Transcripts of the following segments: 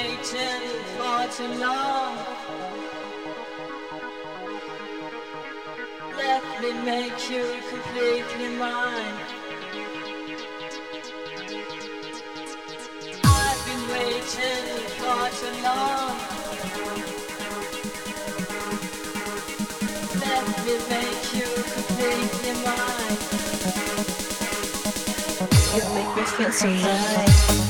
waiting for too long. Let me make you completely mine. I've been waiting for too long. Let me make you completely mine. You make me feel so right.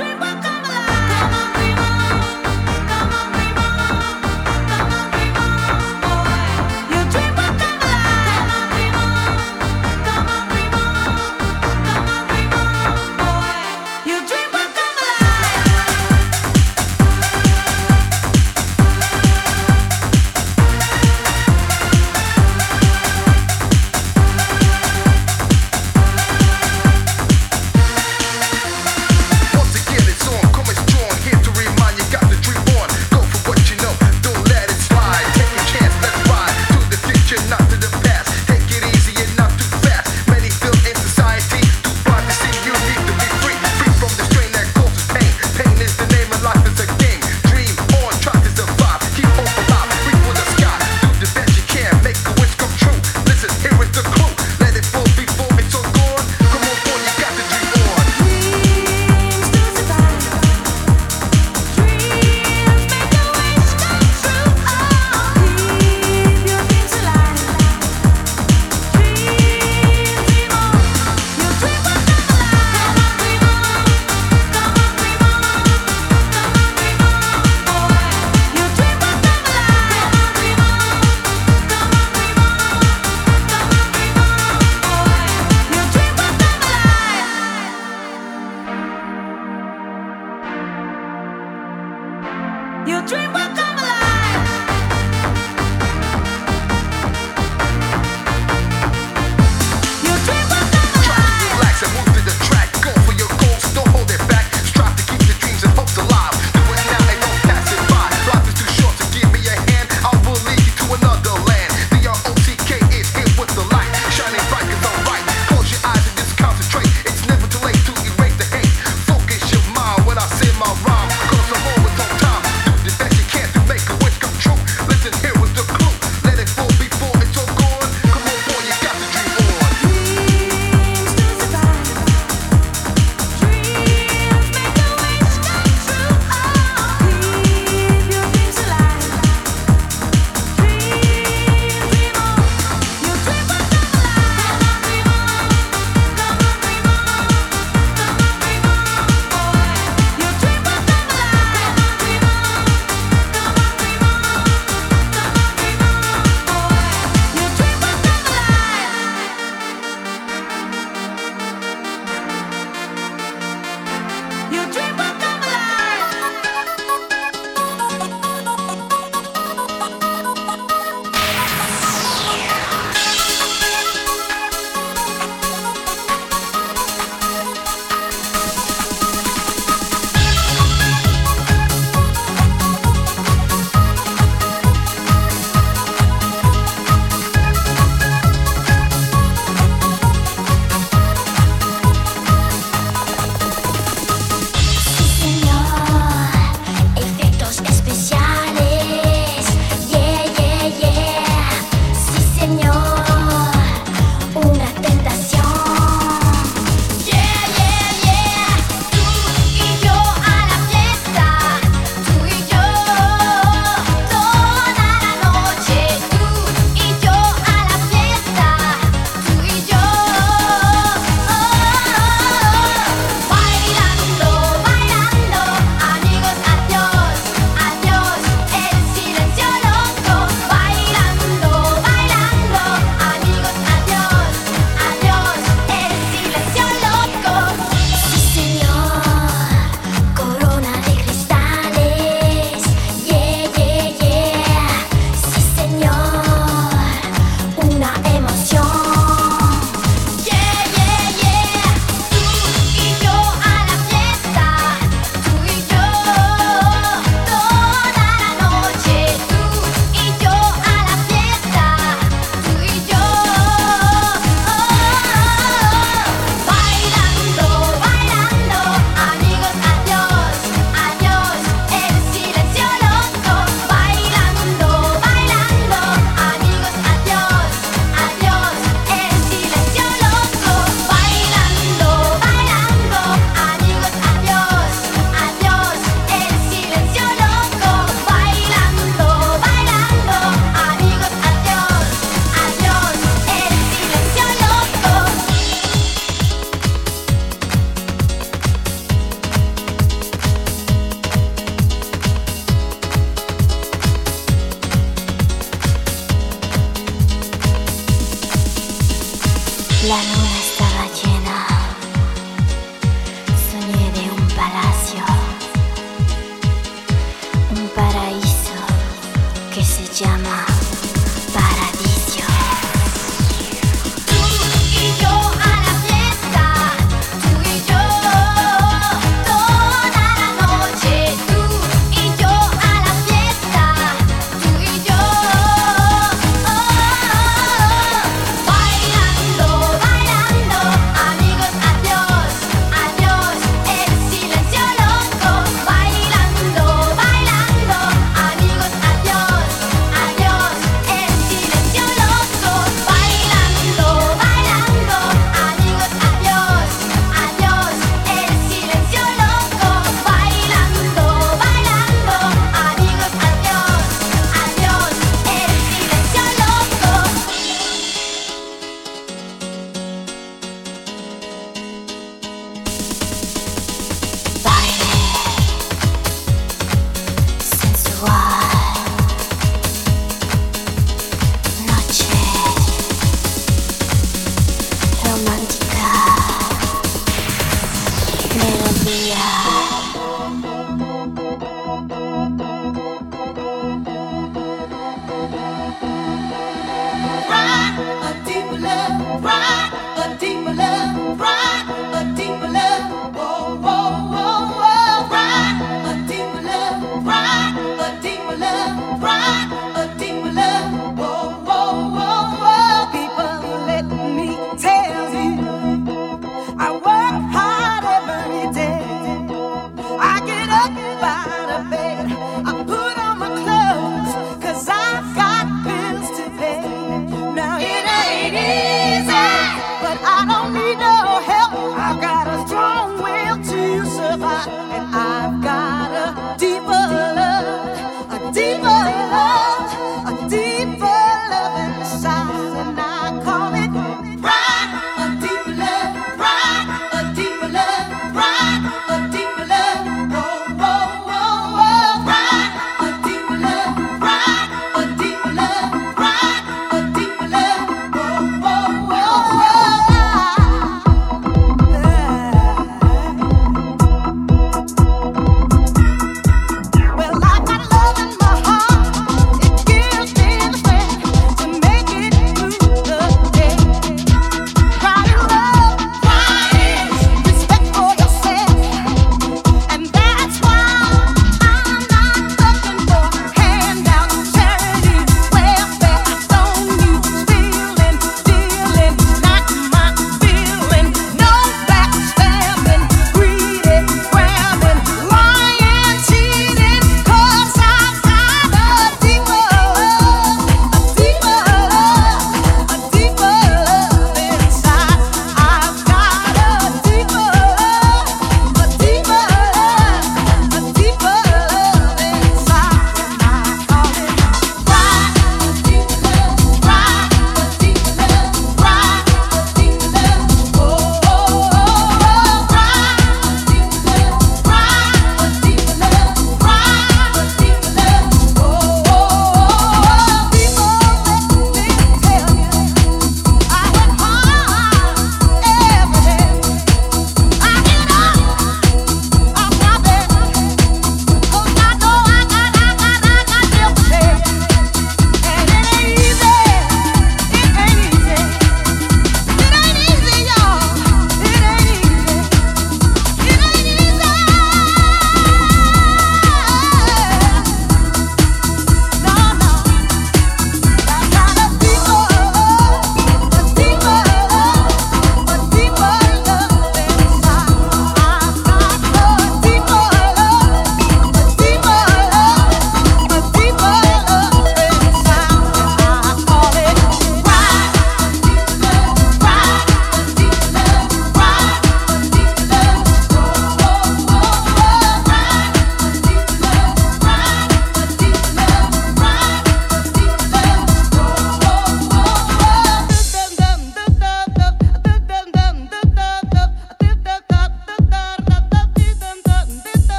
The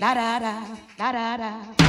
da da da da da da.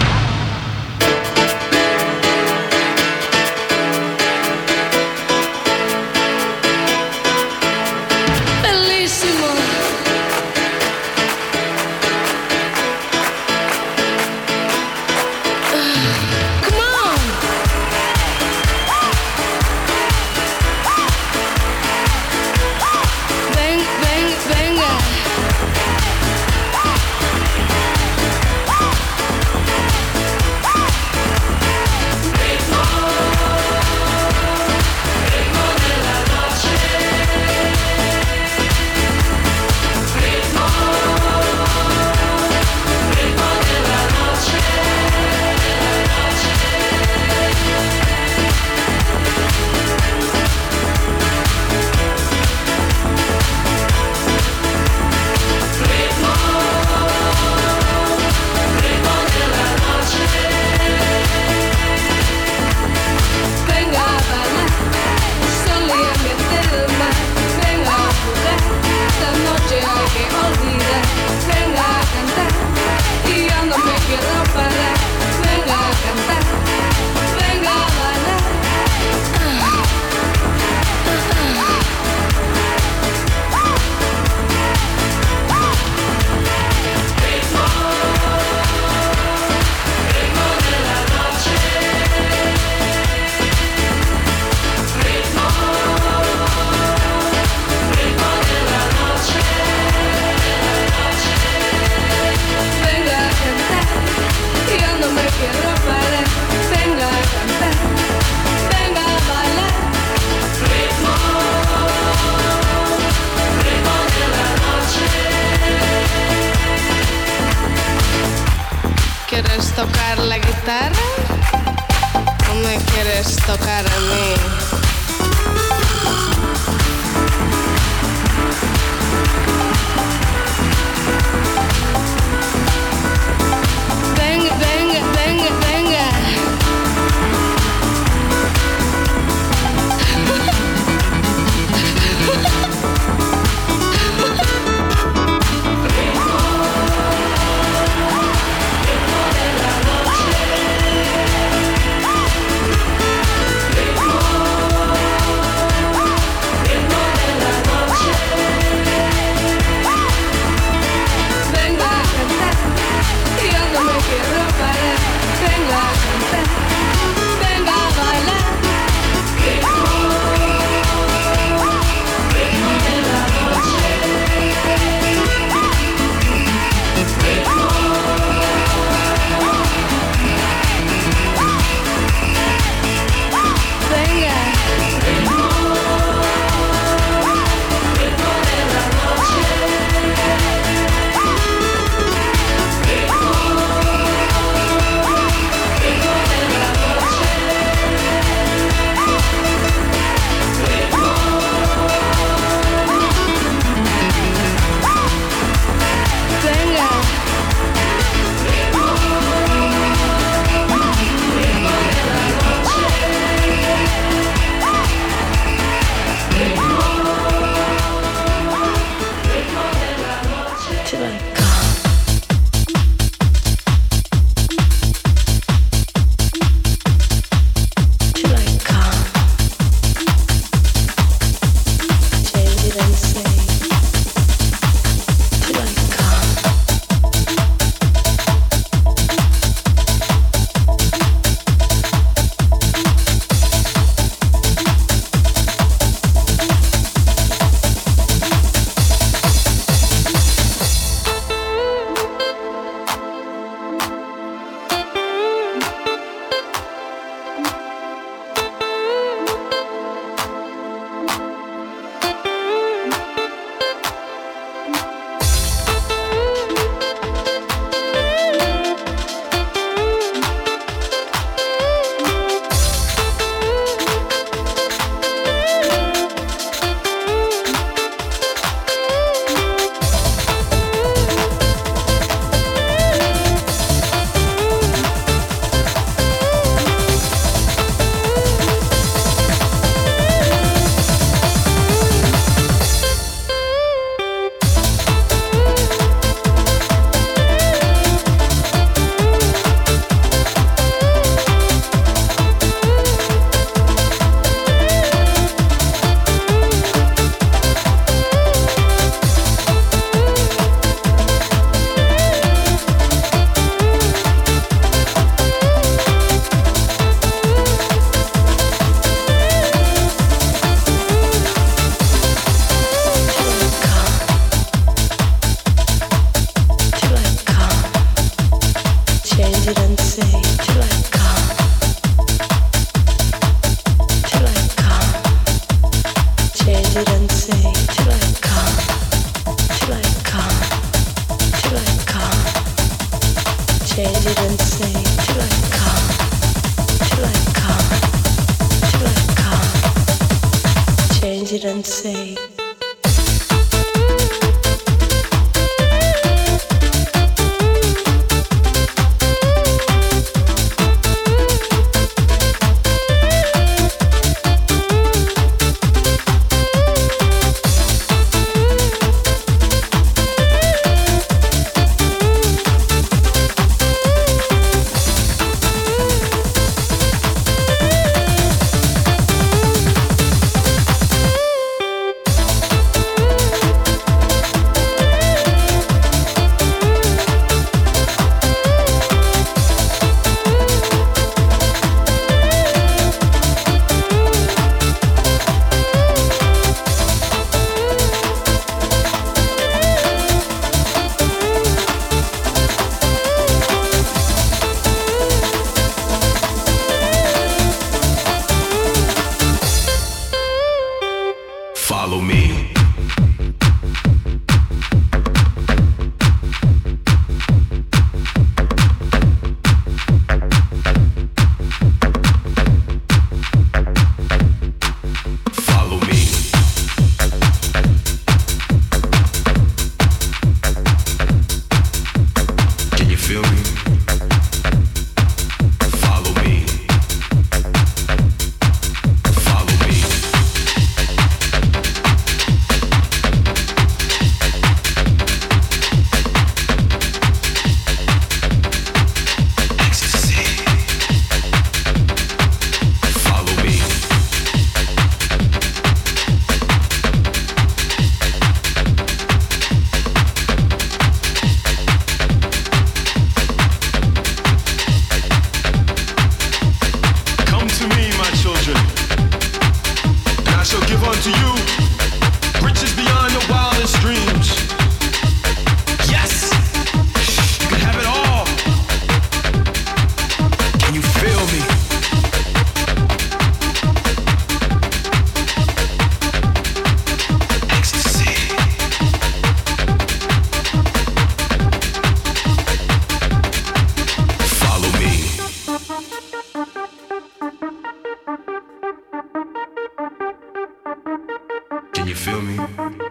you feel me?